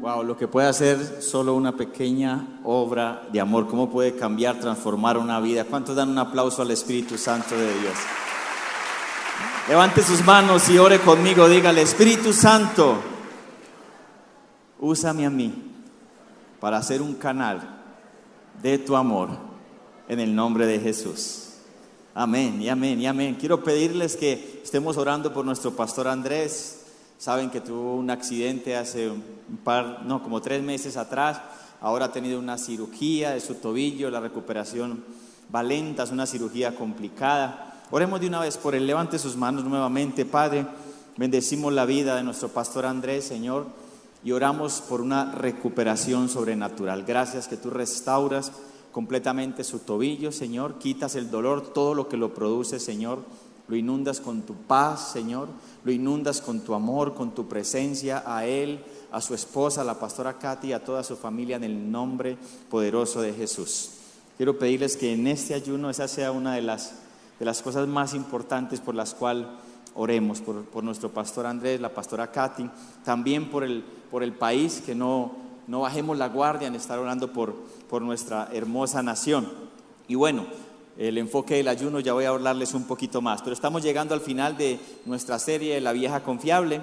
Wow, lo que puede hacer solo una pequeña obra de amor, cómo puede cambiar, transformar una vida. ¿Cuántos dan un aplauso al Espíritu Santo de Dios? Levante sus manos y ore conmigo, dígale, Espíritu Santo, úsame a mí para hacer un canal de tu amor en el nombre de Jesús. Amén y amén y amén. Quiero pedirles que estemos orando por nuestro pastor Andrés. Saben que tuvo un accidente hace un par, no, como tres meses atrás. Ahora ha tenido una cirugía de su tobillo, la recuperación va lenta, es una cirugía complicada. Oremos de una vez por él. Levante sus manos nuevamente, Padre. Bendecimos la vida de nuestro pastor Andrés, Señor, y oramos por una recuperación sobrenatural. Gracias que tú restauras completamente su tobillo, Señor. Quitas el dolor, todo lo que lo produce, Señor. Lo inundas con tu paz, Señor lo inundas con tu amor, con tu presencia a Él, a su esposa, a la pastora Katy, a toda su familia en el nombre poderoso de Jesús. Quiero pedirles que en este ayuno esa sea una de las, de las cosas más importantes por las cuales oremos, por, nuestro pastor Andrés, la pastora Katy, también por el, por el país, que no, no bajemos la guardia en estar orando por, por nuestra hermosa nación. Y bueno, el enfoque del ayuno, ya voy a hablarles un poquito más. Pero estamos llegando al final de nuestra serie La vieja confiable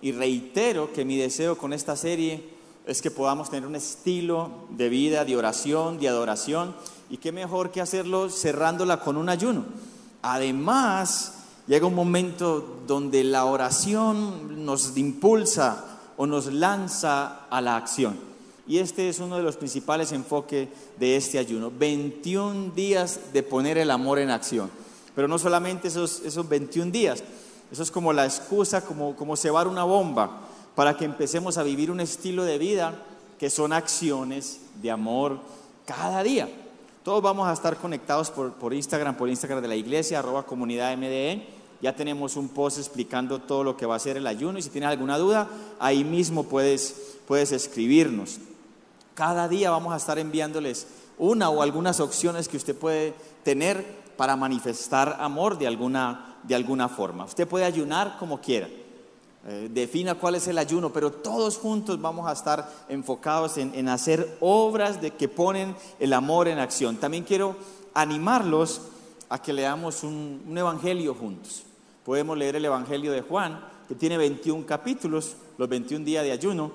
y reitero que mi deseo con esta serie es que podamos tener un estilo de vida, de oración, de adoración y qué mejor que hacerlo cerrándola con un ayuno. Además, llega un momento donde la oración nos impulsa o nos lanza a la acción. Y este es uno de los principales enfoques de este ayuno. 21 días de poner el amor en acción. Pero no solamente esos, esos 21 días, eso es como la excusa, como, como cebar una bomba, para que empecemos a vivir un estilo de vida que son acciones de amor cada día. Todos vamos a estar conectados por, por Instagram, por Instagram de la iglesia, arroba comunidad MDE. Ya tenemos un post explicando todo lo que va a ser el ayuno y si tienes alguna duda, ahí mismo puedes, puedes escribirnos. Cada día vamos a estar enviándoles una o algunas opciones que usted puede tener para manifestar amor de alguna, de alguna forma. Usted puede ayunar como quiera. Eh, defina cuál es el ayuno, pero todos juntos vamos a estar enfocados en, hacer obras de que ponen el amor en acción. También quiero animarlos a que leamos un, un evangelio juntos. Podemos leer el evangelio de Juan, que tiene 21 capítulos, los 21 días de ayuno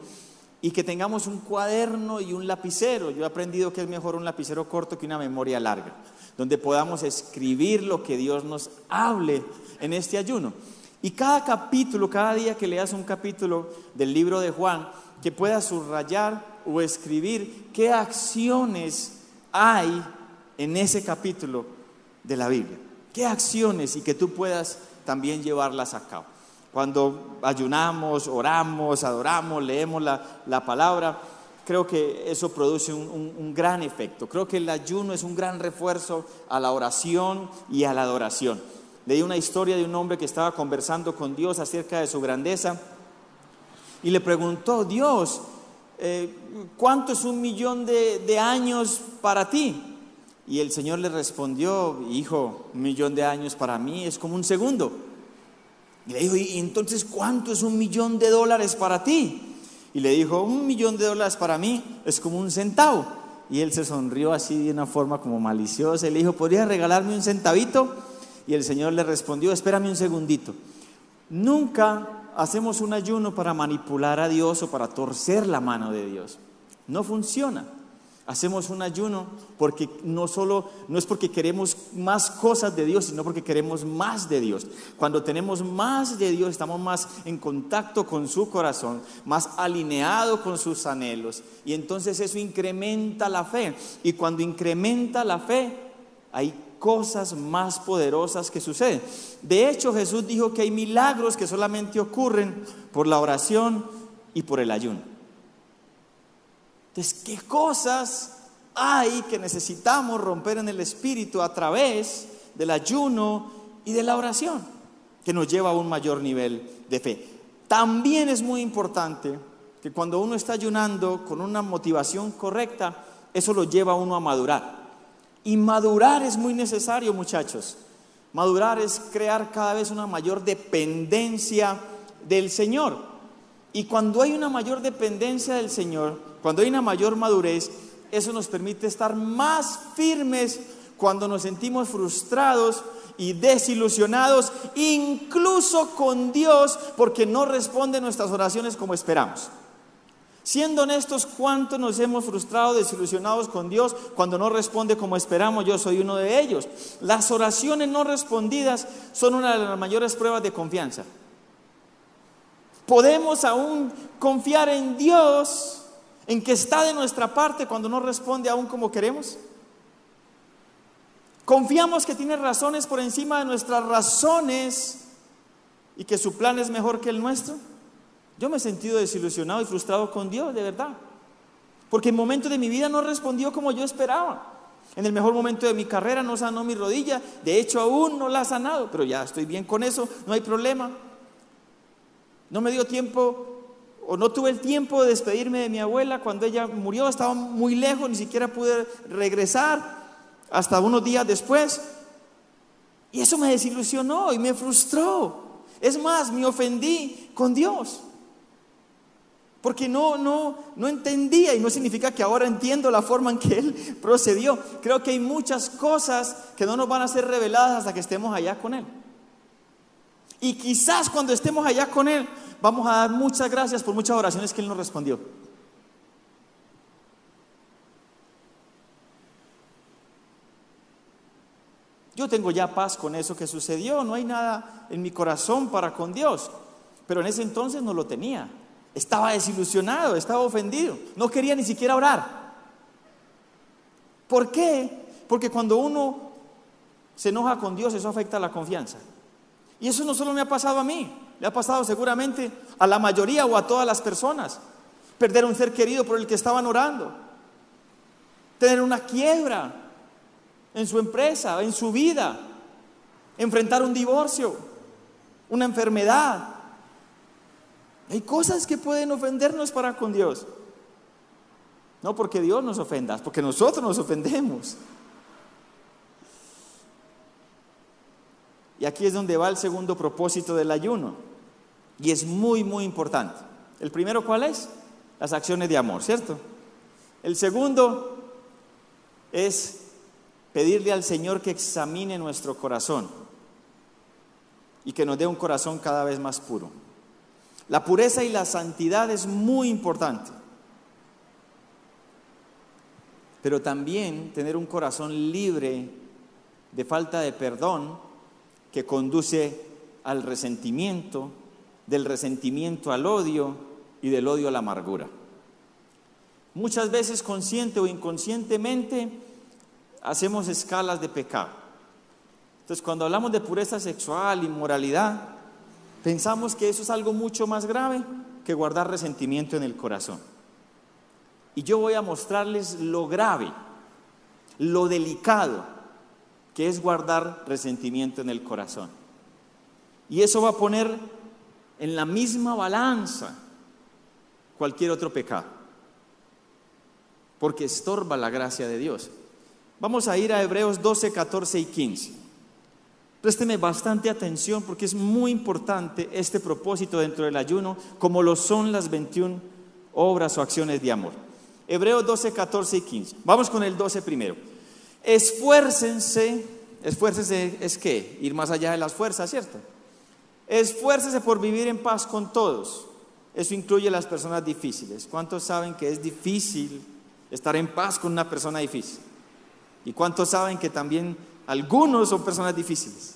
y que tengamos un cuaderno y un lapicero. Yo he aprendido que es mejor un lapicero corto que una memoria larga, donde podamos escribir lo que Dios nos hable en este ayuno. Y cada capítulo, cada día que leas un capítulo del libro de Juan, que puedas subrayar o escribir qué acciones hay en ese capítulo de la Biblia. ¿Qué acciones y que tú puedas también llevarlas a cabo? Cuando ayunamos, oramos, adoramos, leemos la, palabra, creo que eso produce un, gran efecto. Creo que el ayuno es un gran refuerzo a la oración y a la adoración. Leí una historia de un hombre que estaba conversando con Dios acerca de su grandeza y le preguntó, Dios, eh, ¿cuánto es un millón de, de años para ti? Y el Señor le respondió, hijo, un millón de años para mí es como un segundo. Y le dijo, ¿y entonces cuánto es un millón de dólares para ti? Y le dijo, un millón de dólares para mí es como un centavo. Y él se sonrió así de una forma como maliciosa y le dijo, ¿podrías regalarme un centavito? Y el Señor le respondió, espérame un segundito. Nunca hacemos un ayuno para manipular a Dios o para torcer la mano de Dios. No funciona. Hacemos un ayuno porque no solo no es porque queremos más cosas de Dios, sino porque queremos más de Dios. Cuando tenemos más de Dios, estamos más en contacto con su corazón, más alineado con sus anhelos, y entonces eso incrementa la fe. Y cuando incrementa la fe, hay cosas más poderosas que suceden. De hecho, Jesús dijo que hay milagros que solamente ocurren por la oración y por el ayuno. Entonces, ¿qué cosas hay que necesitamos romper en el espíritu a través del ayuno y de la oración? Que nos lleva a un mayor nivel de fe. También es muy importante que cuando uno está ayunando con una motivación correcta, eso lo lleva a uno a madurar. Y madurar es muy necesario, muchachos. Madurar es crear cada vez una mayor dependencia del Señor. Y cuando hay una mayor dependencia del Señor, cuando hay una mayor madurez, eso nos permite estar más firmes cuando nos sentimos frustrados y desilusionados, incluso con Dios, porque no responde nuestras oraciones como esperamos. Siendo honestos, ¿cuántos nos hemos frustrado, desilusionados con Dios cuando no responde como esperamos? Yo soy uno de ellos. Las oraciones no respondidas son una de las mayores pruebas de confianza. Podemos aún confiar en Dios, en que está de nuestra parte cuando no responde aún como queremos. Confiamos que tiene razones por encima de nuestras razones y que su plan es mejor que el nuestro. Yo me he sentido desilusionado y frustrado con Dios, de verdad. Porque en momentos de mi vida no respondió como yo esperaba. En el mejor momento de mi carrera no sanó mi rodilla. De hecho, aún no la ha sanado. Pero ya estoy bien con eso, no hay problema. No me dio tiempo o no tuve el tiempo de despedirme de mi abuela cuando ella murió. Estaba muy lejos, ni siquiera pude regresar hasta unos días después. Y eso me desilusionó y me frustró. Es más, me ofendí con Dios porque no, no, no entendía y no significa que ahora entiendo la forma en que Él procedió. Creo que hay muchas cosas que no nos van a ser reveladas hasta que estemos allá con Él. Y quizás cuando estemos allá con Él, vamos a dar muchas gracias por muchas oraciones que Él nos respondió. Yo tengo ya paz con eso que sucedió, no hay nada en mi corazón para con Dios, pero en ese entonces no lo tenía. Estaba desilusionado, estaba ofendido, no quería ni siquiera orar. ¿Por qué? Porque cuando uno se enoja con Dios, eso afecta la confianza. Y eso no solo me ha pasado a mí, le ha pasado seguramente a la mayoría o a todas las personas. Perder un ser querido por el que estaban orando. Tener una quiebra en su empresa, en su vida. Enfrentar un divorcio, una enfermedad, hay cosas que pueden ofendernos para con Dios. No porque Dios nos ofenda, porque nosotros nos ofendemos. Y aquí es donde va el segundo propósito del ayuno. Y es muy, muy importante. El primero, ¿cuál es? Las acciones de amor, ¿cierto? El segundo es pedirle al Señor que examine nuestro corazón y que nos dé un corazón cada vez más puro. La pureza y la santidad es muy importante. Pero también tener un corazón libre de falta de perdón que conduce al resentimiento, del resentimiento al odio y del odio a la amargura. Muchas veces consciente o inconscientemente hacemos escalas de pecado. Entonces cuando hablamos de pureza sexual, inmoralidad, Pensamos que eso es algo mucho más grave que guardar resentimiento en el corazón. Y yo voy a mostrarles lo grave, lo delicado que es guardar resentimiento en el corazón. Y eso va a poner en la misma balanza cualquier otro pecado, porque estorba la gracia de Dios. Vamos a ir a Hebreos 12, 14 y 15. Présteme bastante atención porque es muy importante este propósito dentro del ayuno, como lo son las 21 obras o acciones de amor. Hebreos 12, 14 y 15. Vamos con el 12 primero. Esfuércense, esfuércense es que ir más allá de las fuerzas, ¿cierto? Esfuércense por vivir en paz con todos. Eso incluye las personas difíciles. ¿Cuántos saben que es difícil estar en paz con una persona difícil? ¿Y cuántos saben que también algunos son personas difíciles.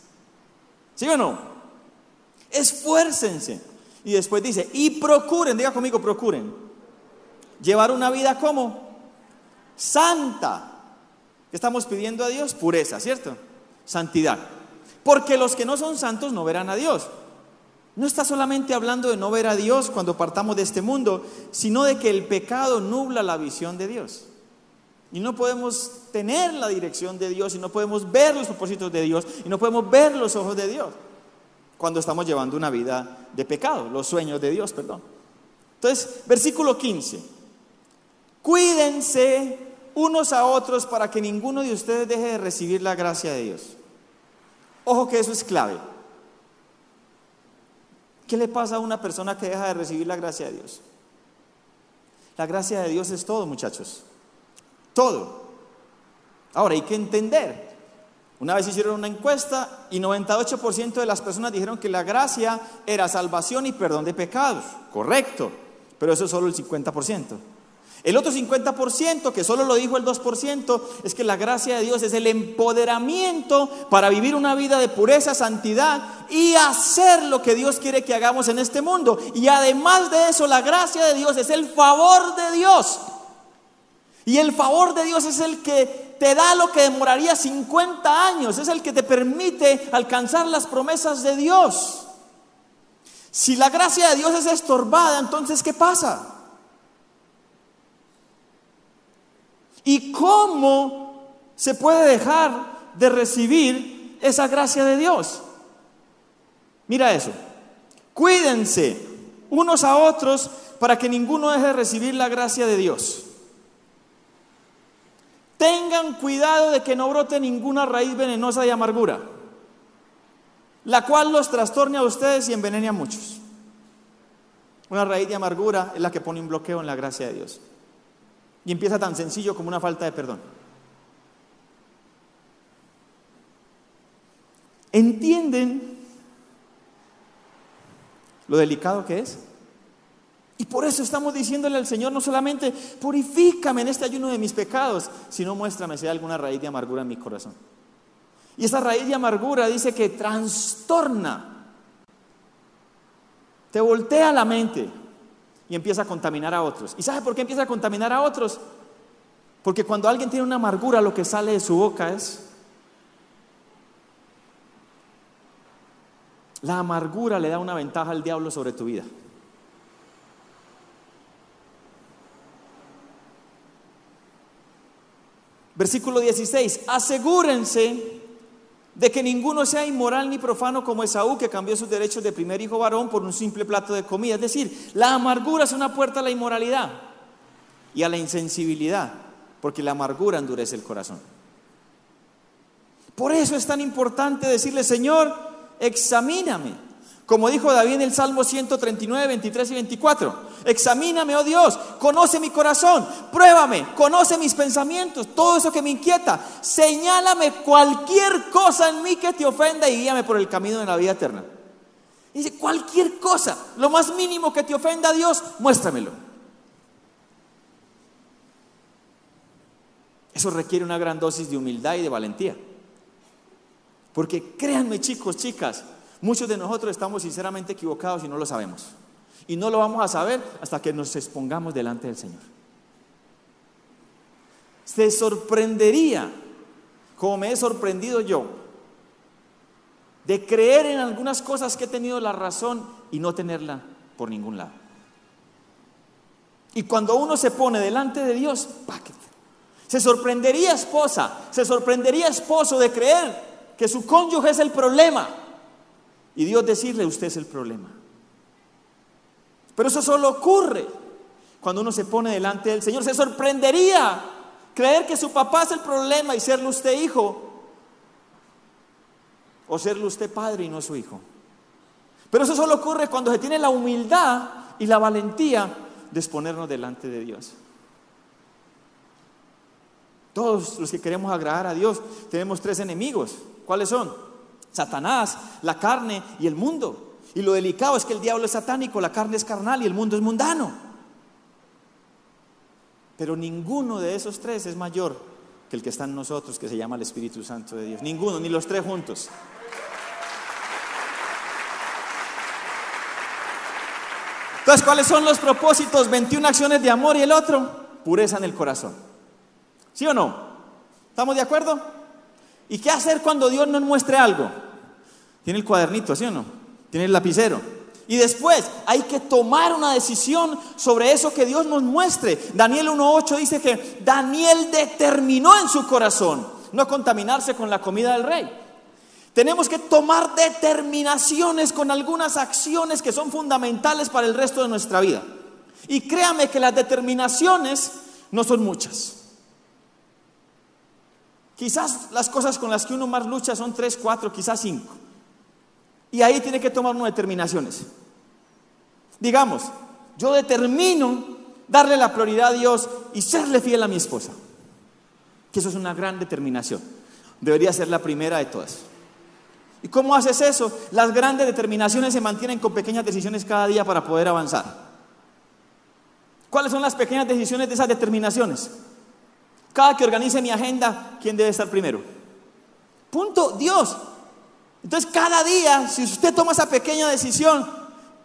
¿Sí o no? Esfuércense. Y después dice, y procuren, diga conmigo, procuren. Llevar una vida como santa. ¿Qué estamos pidiendo a Dios? Pureza, ¿cierto? Santidad. Porque los que no son santos no verán a Dios. No está solamente hablando de no ver a Dios cuando partamos de este mundo, sino de que el pecado nubla la visión de Dios. Y no podemos tener la dirección de Dios y no podemos ver los propósitos de Dios y no podemos ver los ojos de Dios cuando estamos llevando una vida de pecado, los sueños de Dios, perdón. Entonces, versículo 15. Cuídense unos a otros para que ninguno de ustedes deje de recibir la gracia de Dios. Ojo que eso es clave. ¿Qué le pasa a una persona que deja de recibir la gracia de Dios? La gracia de Dios es todo, muchachos. Todo. Ahora hay que entender. Una vez hicieron una encuesta y 98% de las personas dijeron que la gracia era salvación y perdón de pecados. Correcto. Pero eso es solo el 50%. El otro 50%, que solo lo dijo el 2%, es que la gracia de Dios es el empoderamiento para vivir una vida de pureza, santidad y hacer lo que Dios quiere que hagamos en este mundo. Y además de eso, la gracia de Dios es el favor de Dios. Y el favor de Dios es el que te da lo que demoraría 50 años, es el que te permite alcanzar las promesas de Dios. Si la gracia de Dios es estorbada, entonces ¿qué pasa? ¿Y cómo se puede dejar de recibir esa gracia de Dios? Mira eso. Cuídense unos a otros para que ninguno deje de recibir la gracia de Dios. Tengan cuidado de que no brote ninguna raíz venenosa de amargura, la cual los trastorne a ustedes y envenene a muchos. Una raíz de amargura es la que pone un bloqueo en la gracia de Dios. Y empieza tan sencillo como una falta de perdón. ¿Entienden lo delicado que es? Y por eso estamos diciéndole al Señor no solamente purifícame en este ayuno de mis pecados, sino muéstrame si hay alguna raíz de amargura en mi corazón. Y esa raíz de amargura dice que trastorna, te voltea la mente, y empieza a contaminar a otros. ¿Y sabe por qué empieza a contaminar a otros? Porque cuando alguien tiene una amargura, lo que sale de su boca es... La amargura le da una ventaja al diablo sobre tu vida. Versículo 16, asegúrense de que ninguno sea inmoral ni profano como Esaú, que cambió sus derechos de primer hijo varón por un simple plato de comida. Es decir, la amargura es una puerta a la inmoralidad y a la insensibilidad, porque la amargura endurece el corazón. Por eso es tan importante decirle, Señor, examíname como dijo David en el Salmo 139, 23 y 24, examíname, oh Dios, conoce mi corazón, pruébame, conoce mis pensamientos, todo eso que me inquieta, señálame cualquier cosa en mí que te ofenda y guíame por el camino de la vida eterna. Dice, cualquier cosa, lo más mínimo que te ofenda a Dios, muéstramelo. Eso requiere una gran dosis de humildad y de valentía. Porque créanme chicos, chicas, Muchos de nosotros estamos sinceramente equivocados y no lo sabemos. Y no lo vamos a saber hasta que nos expongamos delante del Señor. Se sorprendería, como me he sorprendido yo, de creer en algunas cosas que he tenido la razón y no tenerla por ningún lado. Y cuando uno se pone delante de Dios, se sorprendería esposa, se sorprendería esposo de creer que su cónyuge es el problema y Dios decirle, usted es el problema. Pero eso solo ocurre cuando uno se pone delante del Señor. Se sorprendería creer que su papá es el problema y serle usted hijo. O serle usted padre y no su hijo. Pero eso solo ocurre cuando se tiene la humildad y la valentía de exponernos delante de Dios. Todos los que queremos agradar a Dios tenemos tres enemigos. ¿Cuáles son? Satanás, la carne y el mundo. Y lo delicado es que el diablo es satánico, la carne es carnal y el mundo es mundano. Pero ninguno de esos tres es mayor que el que está en nosotros, que se llama el Espíritu Santo de Dios. Ninguno, ni los tres juntos. Entonces, ¿cuáles son los propósitos? 21 acciones de amor y el otro, pureza en el corazón. ¿Sí o no? ¿Estamos de acuerdo? ¿Y qué hacer cuando Dios nos muestre algo? Tiene el cuadernito, ¿sí o no? Tiene el lapicero. Y después hay que tomar una decisión sobre eso que Dios nos muestre. Daniel 1.8 dice que Daniel determinó en su corazón no contaminarse con la comida del rey. Tenemos que tomar determinaciones con algunas acciones que son fundamentales para el resto de nuestra vida. Y créame que las determinaciones no son muchas. Quizás las cosas con las que uno más lucha son tres, cuatro, quizás cinco. Y ahí tiene que tomar unas determinaciones. Digamos, yo determino darle la prioridad a Dios y serle fiel a mi esposa. Que eso es una gran determinación. Debería ser la primera de todas. ¿Y cómo haces eso? Las grandes determinaciones se mantienen con pequeñas decisiones cada día para poder avanzar. ¿Cuáles son las pequeñas decisiones de esas determinaciones? Cada que organice mi agenda, ¿quién debe estar primero? Punto, Dios. Entonces cada día, si usted toma esa pequeña decisión,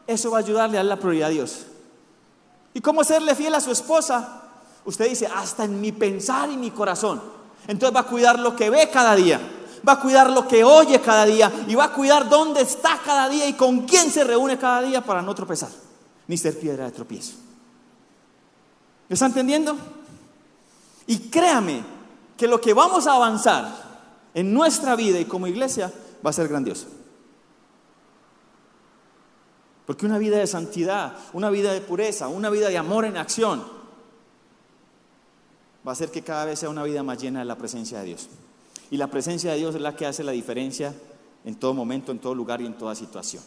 eso va a ayudarle a dar la prioridad a Dios. ¿Y cómo serle fiel a su esposa? Usted dice, hasta en mi pensar y mi corazón. Entonces va a cuidar lo que ve cada día, va a cuidar lo que oye cada día y va a cuidar dónde está cada día y con quién se reúne cada día para no tropezar, ni ser piedra de tropiezo. ¿Me está entendiendo? Y créame que lo que vamos a avanzar en nuestra vida y como iglesia va a ser grandioso. Porque una vida de santidad, una vida de pureza, una vida de amor en acción, va a hacer que cada vez sea una vida más llena de la presencia de Dios. Y la presencia de Dios es la que hace la diferencia en todo momento, en todo lugar y en toda situación.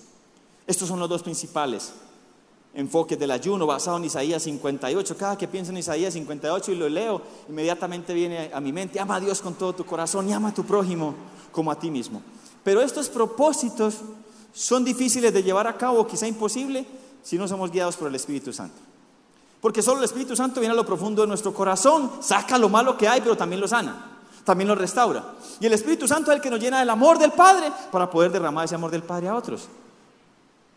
Estos son los dos principales enfoques del ayuno basado en Isaías 58. Cada que pienso en Isaías 58 y lo leo, inmediatamente viene a mi mente, ama a Dios con todo tu corazón y ama a tu prójimo como a ti mismo. Pero estos propósitos son difíciles de llevar a cabo, quizá imposible, si no somos guiados por el Espíritu Santo. Porque solo el Espíritu Santo viene a lo profundo de nuestro corazón, saca lo malo que hay, pero también lo sana, también lo restaura. Y el Espíritu Santo es el que nos llena del amor del Padre para poder derramar ese amor del Padre a otros.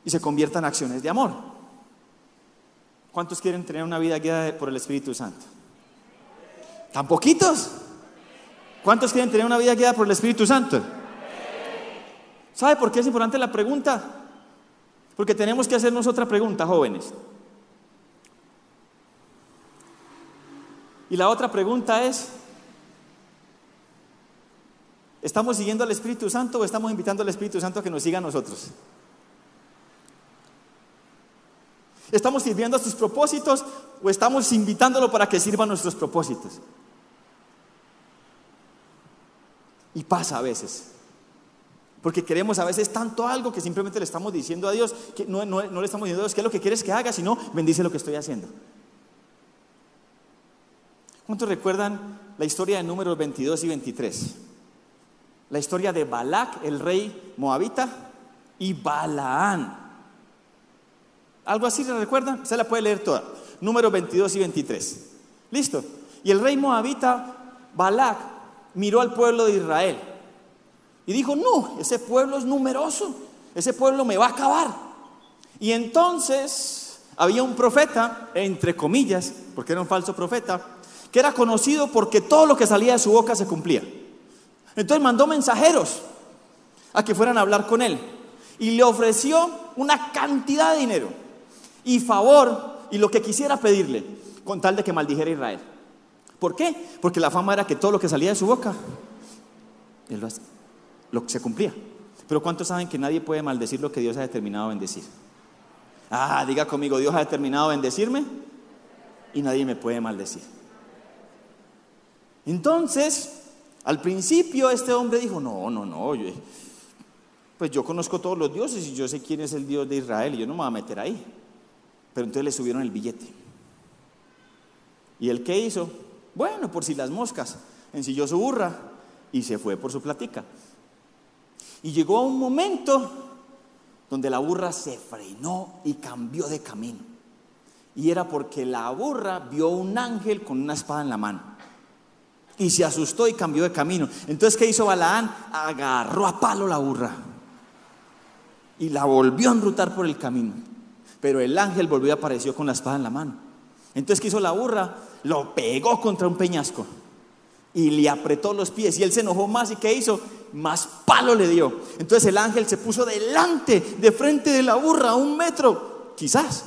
Y se convierta en acciones de amor. ¿Cuántos quieren tener una vida guiada por el Espíritu Santo? ¿Tan poquitos? ¿Cuántos quieren tener una vida guiada por el Espíritu Santo? ¿Sabe por qué es importante la pregunta? Porque tenemos que hacernos otra pregunta, jóvenes. Y la otra pregunta es, ¿estamos siguiendo al Espíritu Santo o estamos invitando al Espíritu Santo a que nos siga a nosotros? ¿Estamos sirviendo a sus propósitos o estamos invitándolo para que sirva a nuestros propósitos? Y pasa a veces. Porque queremos a veces tanto algo que simplemente le estamos diciendo a Dios, que no, le estamos diciendo a Dios qué es lo que quieres que haga, sino bendice lo que estoy haciendo. ¿Cuántos recuerdan la historia de números 22 y 23? La historia de Balac, el rey moabita, y Balaán. ¿Algo así se recuerdan? Se la puede leer toda. Números 22 y 23. Listo. Y el rey moabita, Balac, miró al pueblo de Israel y dijo, no, ese pueblo es numeroso, ese pueblo me va a acabar. Y entonces había un profeta, entre comillas, porque era un falso profeta, que era conocido porque todo lo que salía de su boca se cumplía. Entonces mandó mensajeros a que fueran a hablar con él y le ofreció una cantidad de dinero y favor y lo que quisiera pedirle con tal de que maldijera Israel. ¿Por qué? Porque la fama era que todo lo que salía de su boca, él lo hacía lo se cumplía. Pero ¿cuántos saben que nadie puede maldecir lo que Dios ha determinado bendecir? Ah, diga conmigo, Dios ha determinado bendecirme y nadie me puede maldecir. Entonces, al principio este hombre dijo, no, no, no, pues yo conozco todos los dioses y yo sé quién es el Dios de Israel y yo no me voy a meter ahí. Pero entonces le subieron el billete. ¿Y el qué hizo? Bueno, por si las moscas, ensilló su burra y se fue por su platica. Y llegó a un momento donde la burra se frenó y cambió de camino. Y era porque la burra vio un ángel con una espada en la mano. Y se asustó y cambió de camino. Entonces, ¿qué hizo Balaán? Agarró a palo la burra. Y la volvió a enrutar por el camino. Pero el ángel volvió y apareció con la espada en la mano. Entonces, ¿qué hizo la burra? Lo pegó contra un peñasco. Y le apretó los pies. Y él se enojó más. ¿Y qué hizo? más palo le dio. Entonces el ángel se puso delante, de frente de la burra, a un metro, quizás.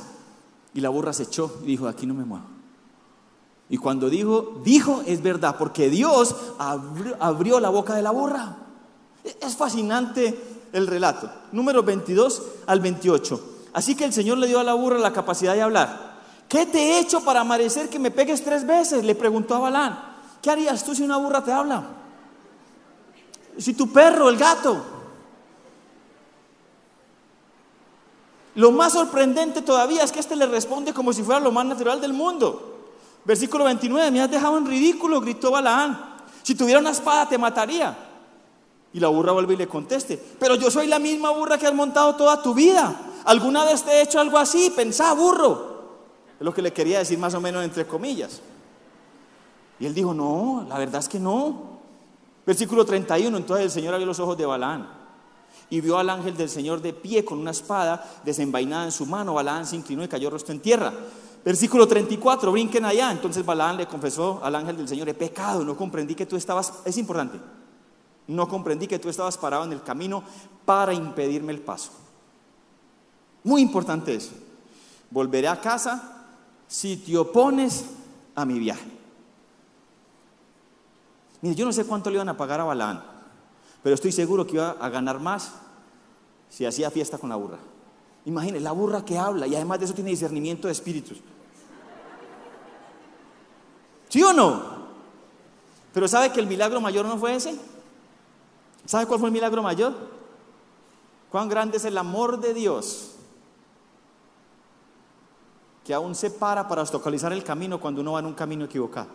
Y la burra se echó y dijo, aquí no me muevo. Y cuando dijo, dijo, es verdad, porque Dios abrió, la boca de la burra. Es fascinante el relato. Número 22 al 28. Así que el Señor le dio a la burra la capacidad de hablar. ¿Qué te he hecho para merecer que me pegues tres veces? Le preguntó a Balán. ¿Qué harías tú si una burra te habla? Si tu perro, el gato. Lo más sorprendente todavía es que este le responde como si fuera lo más natural del mundo. Versículo 29, me has dejado en ridículo, gritó Balaán. Si tuviera una espada te mataría. Y la burra vuelve y le conteste, pero yo soy la misma burra que has montado toda tu vida. ¿Alguna vez te he hecho algo así? Pensá, burro. Es lo que le quería decir más o menos entre comillas. Y él dijo, no, la verdad es que no. Versículo 31, entonces el Señor abrió los ojos de Balaán y vio al ángel del Señor de pie con una espada desenvainada en su mano. Balaán se inclinó y cayó rostro en tierra. Versículo 34, brinquen allá. Entonces Balaán le confesó al ángel del Señor, he pecado, no comprendí que tú estabas, es importante, no comprendí que tú estabas parado en el camino para impedirme el paso. Muy importante eso. Volveré a casa si te opones a mi viaje. Mire, yo no sé cuánto le iban a pagar a Balaán, pero estoy seguro que iba a ganar más si hacía fiesta con la burra. Imagine, la burra que habla y además de eso tiene discernimiento de espíritus. ¿Sí o no? Pero ¿sabe que el milagro mayor no fue ese? ¿Sabe cuál fue el milagro mayor? Cuán grande es el amor de Dios que aún se para para localizar el camino cuando uno va en un camino equivocado.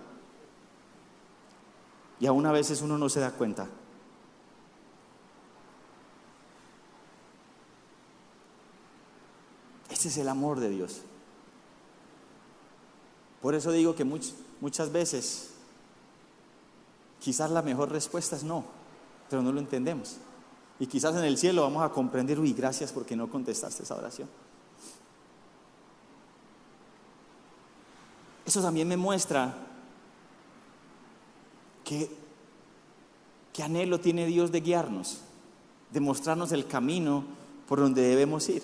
Y aún a veces uno no se da cuenta. Ese es el amor de Dios. Por eso digo que muchas veces quizás la mejor respuesta es no, pero no lo entendemos. Y quizás en el cielo vamos a comprender, uy, gracias porque no contestaste esa oración. Eso también me muestra que, anhelo tiene Dios de guiarnos, de mostrarnos el camino por donde debemos ir.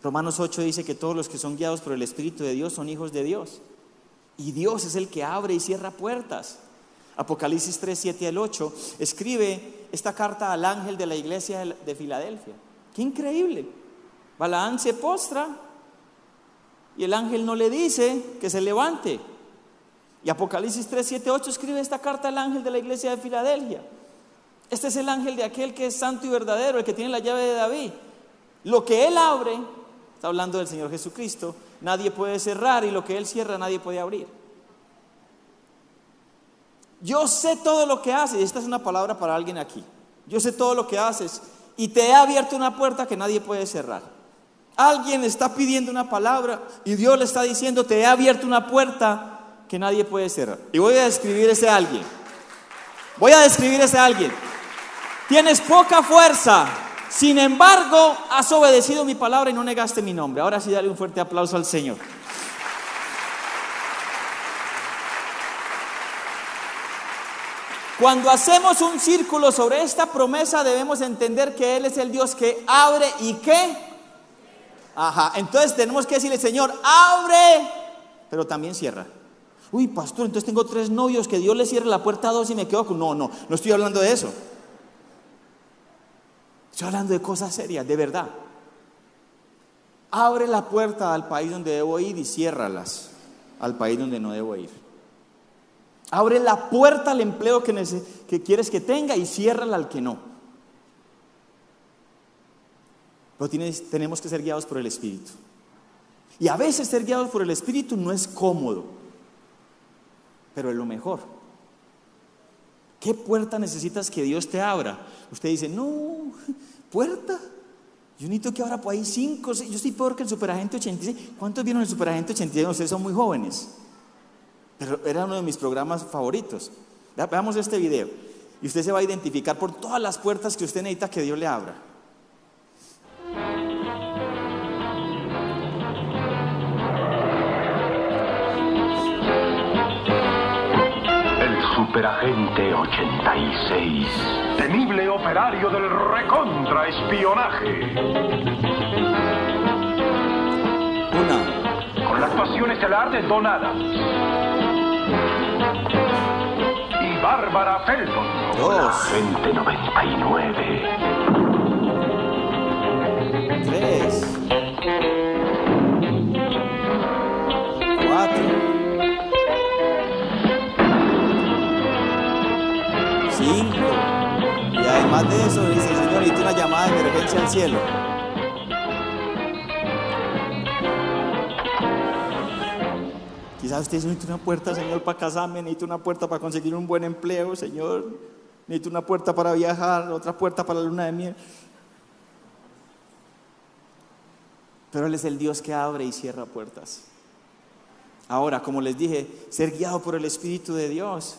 Romanos 8 dice que todos los que son guiados por el Espíritu de Dios son hijos de Dios. Y Dios es el que abre y cierra puertas. Apocalipsis 3, 7 al 8 escribe esta carta al ángel de la iglesia de Filadelfia. Qué increíble. Balaán se postra y el ángel no le dice que se levante. Y Apocalipsis 3, 7, 8 escribe esta carta al ángel de la iglesia de Filadelfia. Este es el ángel de aquel que es santo y verdadero, el que tiene la llave de David. Lo que él abre, está hablando del Señor Jesucristo, nadie puede cerrar y lo que Él cierra nadie puede abrir. Yo sé todo lo que haces, esta es una palabra para alguien aquí. Yo sé todo lo que haces y te he abierto una puerta que nadie puede cerrar. Alguien está pidiendo una palabra y Dios le está diciendo, te he abierto una puerta que nadie puede cerrar. Y voy a describir ese alguien. Voy a describir ese alguien. Tienes poca fuerza, sin embargo, has obedecido mi palabra y no negaste mi nombre. Ahora sí, dale un fuerte aplauso al Señor. Cuando hacemos un círculo sobre esta promesa, debemos entender que Él es el Dios que abre y que. Ajá, entonces tenemos que decirle, Señor, abre, pero también cierra. Uy, pastor, entonces tengo tres novios, que Dios le cierre la puerta a dos y me quedo con. No, no, no estoy hablando de eso. Estoy hablando de cosas serias, de verdad. Abre la puerta al país donde debo ir y ciérralas al país donde no debo ir. Abre la puerta al empleo que, que quieres que tenga y ciérrala al que no. Pero tenemos que ser guiados por el Espíritu. Y a veces ser guiados por el Espíritu no es cómodo, pero es lo mejor. ¿Qué puerta necesitas que Dios te abra? Usted dice, no, puerta. Yo necesito que ahora por ahí cinco, yo estoy peor que el superagente 86. ¿Cuántos vieron el superagente 86? Ustedes son muy jóvenes. Pero era uno de mis programas favoritos. Veamos este video. Y usted se va a identificar por todas las puertas que usted necesita que Dios le abra. Superagente 86. Temible operario del recontraespionaje. Una. Con la actuación estelar de Don Adams. Y Bárbara Feldon. Dos. Agente 99. Tres. Además de eso, dice, señorita, una llamada de emergencia al cielo. Quizás usted dice, necesito una puerta, Señor, para casarme, necesito una puerta para conseguir un buen empleo, Señor. Necesito una puerta para viajar, otra puerta para la luna de miel. Pero Él es el Dios que abre y cierra puertas. Ahora, como les dije, ser guiado por el Espíritu de Dios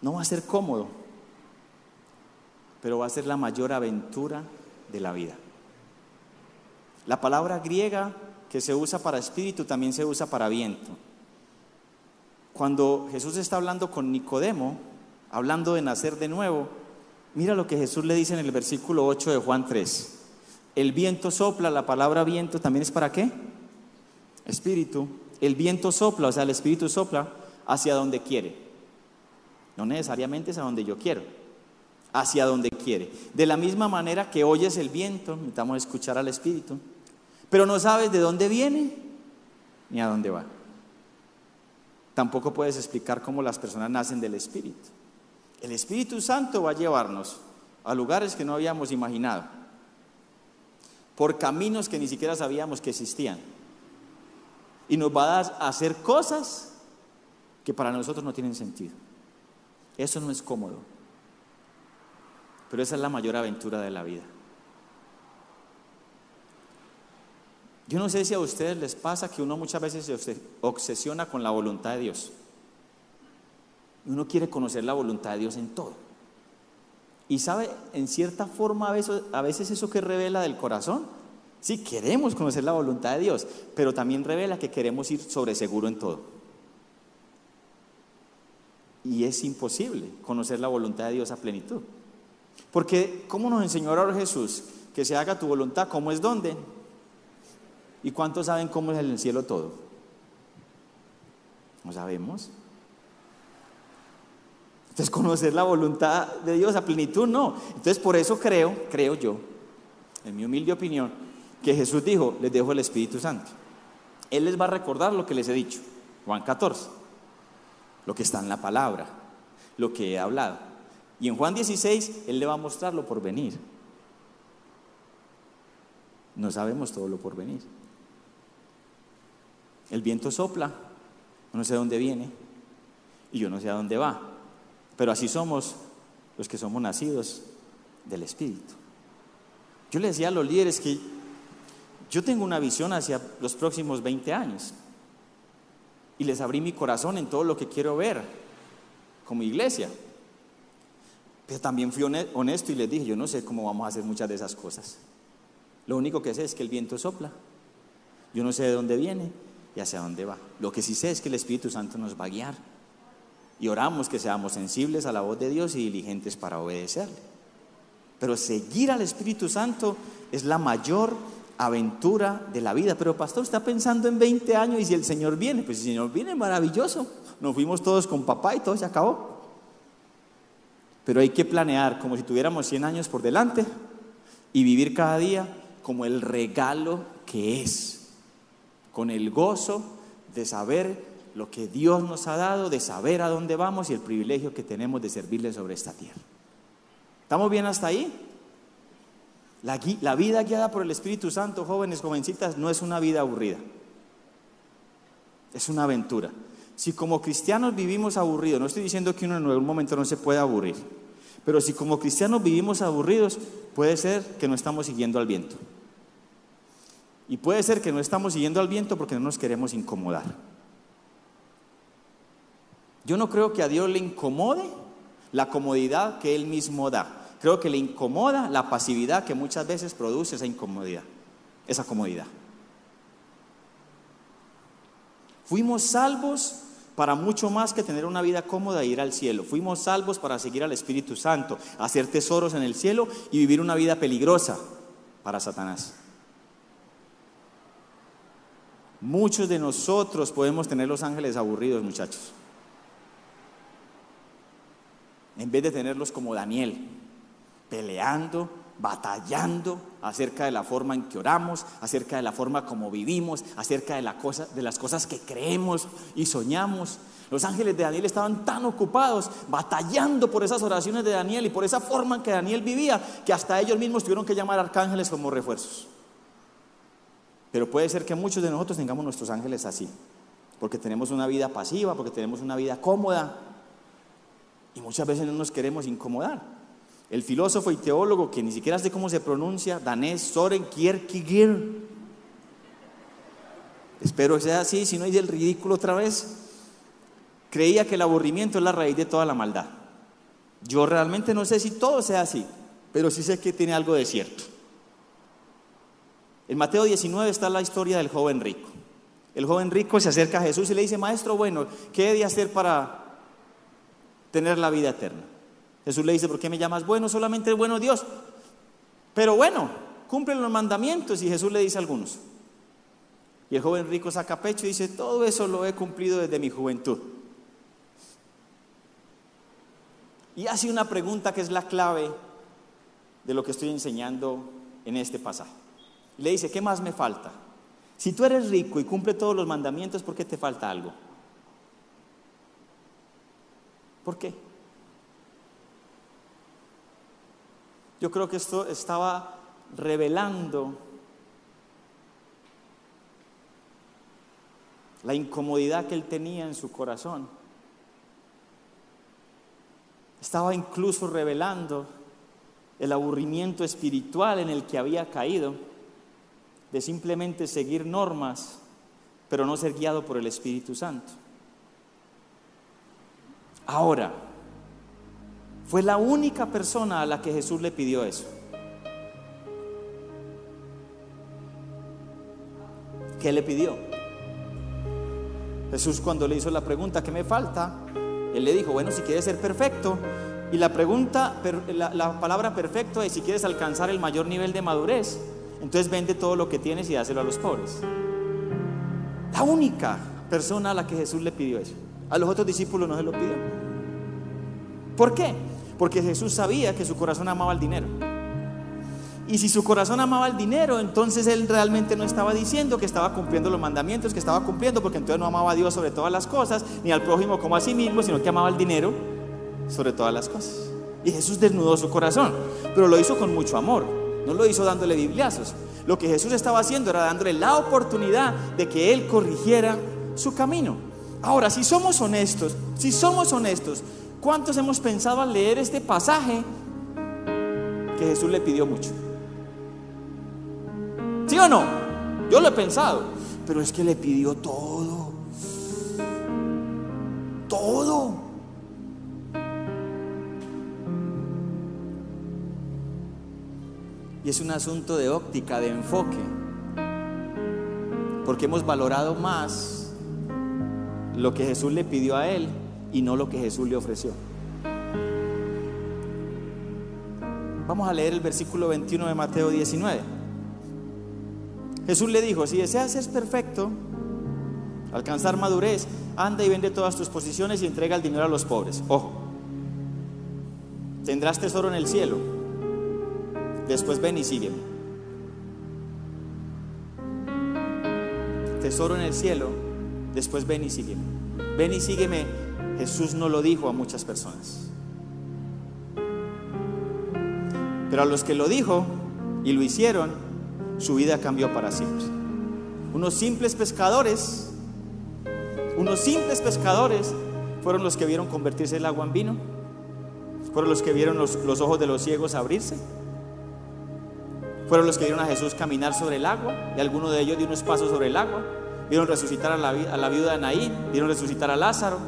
no va a ser cómodo pero va a ser la mayor aventura de la vida. La palabra griega que se usa para espíritu también se usa para viento. Cuando Jesús está hablando con Nicodemo, hablando de nacer de nuevo, mira lo que Jesús le dice en el versículo 8 de Juan 3. El viento sopla, la palabra viento también es para qué? Espíritu. El viento sopla, o sea, el espíritu sopla hacia donde quiere. No necesariamente es a donde yo quiero, hacia donde quiere. De la misma manera que oyes el viento, necesitamos escuchar al espíritu, pero no sabes de dónde viene ni a dónde va. Tampoco puedes explicar cómo las personas nacen del espíritu. El Espíritu Santo va a llevarnos a lugares que no habíamos imaginado, por caminos que ni siquiera sabíamos que existían. Y nos va a hacer cosas que para nosotros no tienen sentido. Eso no es cómodo. Pero esa es la mayor aventura de la vida. Yo no sé si a ustedes les pasa que uno muchas veces se obsesiona con la voluntad de Dios. Uno quiere conocer la voluntad de Dios en todo. Y sabe, en cierta forma a veces, eso que revela del corazón, sí queremos conocer la voluntad de Dios, pero también revela que queremos ir sobre seguro en todo. Y es imposible conocer la voluntad de Dios a plenitud. Porque, ¿cómo nos enseñó ahora Jesús? Que se haga tu voluntad, ¿cómo es dónde? ¿Y cuántos saben cómo es en el cielo todo? No sabemos. Entonces, conocer la voluntad de Dios a plenitud, no. Entonces, por eso creo, creo yo, en mi humilde opinión, que Jesús dijo, les dejo el Espíritu Santo. Él les va a recordar lo que les he dicho, Juan 14, lo que está en la palabra, lo que he hablado. Y en Juan 16, Él le va a mostrar lo por venir. No sabemos todo lo por venir. El viento sopla, no sé dónde viene y yo no sé a dónde va. Pero así somos los que somos nacidos del Espíritu. Yo le decía a los líderes que yo tengo una visión hacia los próximos 20 años y les abrí mi corazón en todo lo que quiero ver como iglesia. Pero también fui honesto y les dije, yo no sé cómo vamos a hacer muchas de esas cosas. Lo único que sé es que el viento sopla. Yo no sé de dónde viene, y hacia dónde va. Lo que sí sé es que el Espíritu Santo nos va a guiar. Y oramos que seamos sensibles a la voz de Dios y diligentes para obedecerle. Pero seguir al Espíritu Santo es la mayor aventura de la vida. Pero pastor, está pensando en 20 años y si el Señor viene, pues si el Señor viene, maravilloso. Nos fuimos todos con papá y todo se acabó. Pero hay que planear como si tuviéramos 100 años por delante y vivir cada día como el regalo que es con el gozo de saber lo que Dios nos ha dado, de saber a dónde vamos y el privilegio que tenemos de servirle sobre esta tierra. ¿Estamos bien hasta ahí? La, la, vida guiada por el Espíritu Santo, jóvenes, jovencitas, no es una vida aburrida. Es una aventura. Si como cristianos vivimos aburridos, no estoy diciendo que uno en algún momento no se pueda aburrir, pero si como cristianos vivimos aburridos, puede ser que no estamos siguiendo al viento. Y puede ser que no estamos siguiendo al viento porque no nos queremos incomodar. Yo no creo que a Dios le incomode la comodidad que Él mismo da. Creo que le incomoda la pasividad que muchas veces produce esa incomodidad, esa comodidad. Fuimos salvos para mucho más que tener una vida cómoda e ir al cielo. Fuimos salvos para seguir al Espíritu Santo, hacer tesoros en el cielo y vivir una vida peligrosa para Satanás. Muchos de nosotros podemos tener los ángeles aburridos, muchachos. En vez de tenerlos como Daniel, peleando, batallando acerca de la forma en que oramos, acerca de la forma como vivimos, acerca de, de las cosas que creemos y soñamos. Los ángeles de Daniel estaban tan ocupados batallando por esas oraciones de Daniel y por esa forma en que Daniel vivía, que hasta ellos mismos tuvieron que llamar arcángeles como refuerzos. Pero puede ser que muchos de nosotros tengamos nuestros ángeles así, porque tenemos una vida pasiva, porque tenemos una vida cómoda y muchas veces no nos queremos incomodar. El filósofo y teólogo, que ni siquiera sé cómo se pronuncia, danés Soren Kierkegaard, espero que sea así, si no hice el ridículo otra vez, creía que el aburrimiento es la raíz de toda la maldad. Yo realmente no sé si todo sea así, pero sí sé que tiene algo de cierto. En Mateo 19 está la historia del joven rico. El joven rico se acerca a Jesús y le dice, maestro, bueno, ¿qué he de hacer para tener la vida eterna? Jesús le dice, ¿por qué me llamas bueno? Solamente es bueno Dios. Pero bueno, cumplen los mandamientos y Jesús le dice algunos. Y el joven rico saca pecho y dice, todo eso lo he cumplido desde mi juventud. Y hace una pregunta que es la clave de lo que estoy enseñando en este pasaje. Le dice, ¿qué más me falta? Si tú eres rico y cumple todos los mandamientos, ¿por qué te falta algo? ¿Por qué? Yo creo que esto estaba revelando la incomodidad que él tenía en su corazón. Estaba incluso revelando el aburrimiento espiritual en el que había caído de simplemente seguir normas, pero no ser guiado por el Espíritu Santo. Ahora, fue la única persona a la que Jesús le pidió eso. ¿Qué le pidió? Jesús cuando le hizo la pregunta, ¿qué me falta? Él le dijo, bueno, si quieres ser perfecto, y la pregunta, la, palabra perfecto es si quieres alcanzar el mayor nivel de madurez, entonces vende todo lo que tienes y dáselo a los pobres. La única persona a la que Jesús le pidió eso. A los otros discípulos no se lo pidió. ¿Por qué? Porque Jesús sabía que su corazón amaba el dinero. Y si su corazón amaba el dinero, entonces él realmente no estaba diciendo que estaba cumpliendo los mandamientos, que estaba cumpliendo, porque entonces no amaba a Dios sobre todas las cosas, ni al prójimo como a sí mismo, sino que amaba el dinero sobre todas las cosas. Y Jesús desnudó su corazón, pero lo hizo con mucho amor, no lo hizo dándole bibliazos. Lo que Jesús estaba haciendo era dándole la oportunidad de que Él corrigiera su camino. Ahora, si somos honestos, si somos honestos, ¿cuántos hemos pensado al leer este pasaje que Jesús le pidió mucho? ¿Sí o no? Yo lo he pensado, pero es que le pidió todo. Todo. Y es un asunto de óptica, de enfoque. Porque hemos valorado más lo que Jesús le pidió a él y no lo que Jesús le ofreció. Vamos a leer el versículo 21 de Mateo 19. Jesús le dijo, si deseas ser perfecto, alcanzar madurez, anda y vende todas tus posiciones y entrega el dinero a los pobres. Ojo, tendrás tesoro en el cielo. Después ven y sígueme. Tesoro en el cielo, después ven y sígueme. Ven y sígueme. Jesús no lo dijo a muchas personas. Pero a los que lo dijo y lo hicieron, su vida cambió para siempre. Unos simples pescadores, unos simples pescadores fueron los que vieron convertirse el agua en vino, fueron los que vieron los, ojos de los ciegos abrirse, fueron los que vieron a Jesús caminar sobre el agua y alguno de ellos dio unos pasos sobre el agua, vieron resucitar a la, la viuda de Naín, vieron resucitar a Lázaro,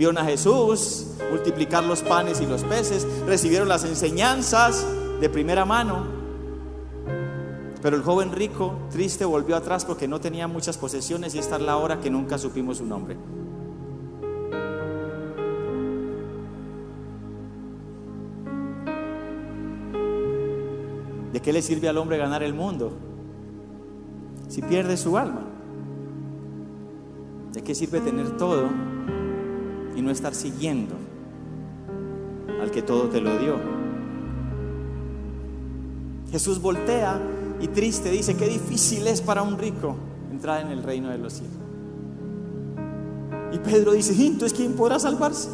vieron a Jesús multiplicar los panes y los peces, recibieron las enseñanzas de primera mano pero el joven rico, triste, volvió atrás porque no tenía muchas posesiones y esta es la hora que nunca supimos su nombre. ¿De qué le sirve al hombre ganar el mundo si pierde su alma? ¿De qué sirve tener todo y no estar siguiendo al que todo te lo dio? Jesús voltea y triste dice, qué difícil es para un rico entrar en el reino de los cielos. Y Pedro dice, entonces ¿quién podrá salvarse?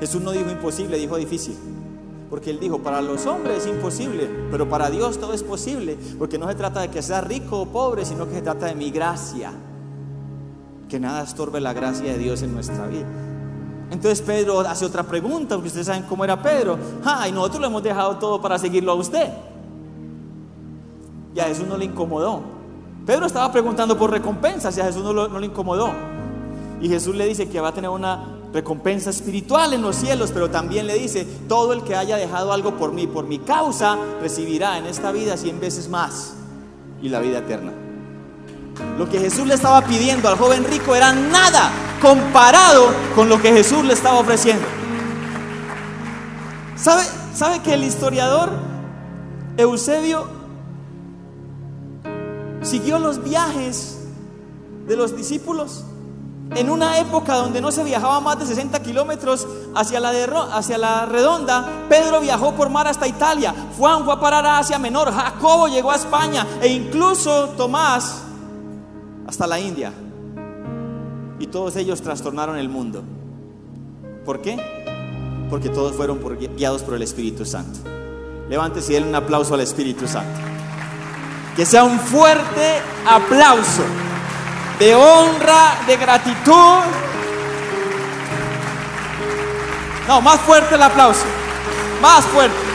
Jesús no dijo imposible, dijo difícil. Porque él dijo, para los hombres es imposible, pero para Dios todo es posible. Porque no se trata de que sea rico o pobre, sino que se trata de mi gracia, que nada estorbe la gracia de Dios en nuestra vida. Entonces Pedro hace otra pregunta, porque ustedes saben cómo era Pedro. Ah, y nosotros lo hemos dejado todo para seguirlo a usted. Y a Jesús no le incomodó. Pedro estaba preguntando por recompensas y a Jesús no, no le incomodó. Y Jesús le dice que va a tener una recompensa espiritual en los cielos, pero también le dice, todo el que haya dejado algo por mí, por mi causa, recibirá en esta vida cien veces más y la vida eterna. Lo que Jesús le estaba pidiendo al joven rico era nada comparado con lo que Jesús le estaba ofreciendo. ¿Sabe, sabe que el historiador Eusebio siguió los viajes de los discípulos? En una época donde no se viajaba más de 60 kilómetros hacia la, hacia la redonda, Pedro viajó por mar hasta Italia, Juan fue a parar a Asia Menor, Jacobo llegó a España e incluso Tomás hasta la India. Y todos ellos trastornaron el mundo. ¿Por qué? Porque todos fueron guiados por el Espíritu Santo. Levántese y denle un aplauso al Espíritu Santo. Que sea un fuerte aplauso de honra, de gratitud. No, más fuerte el aplauso. Más fuerte.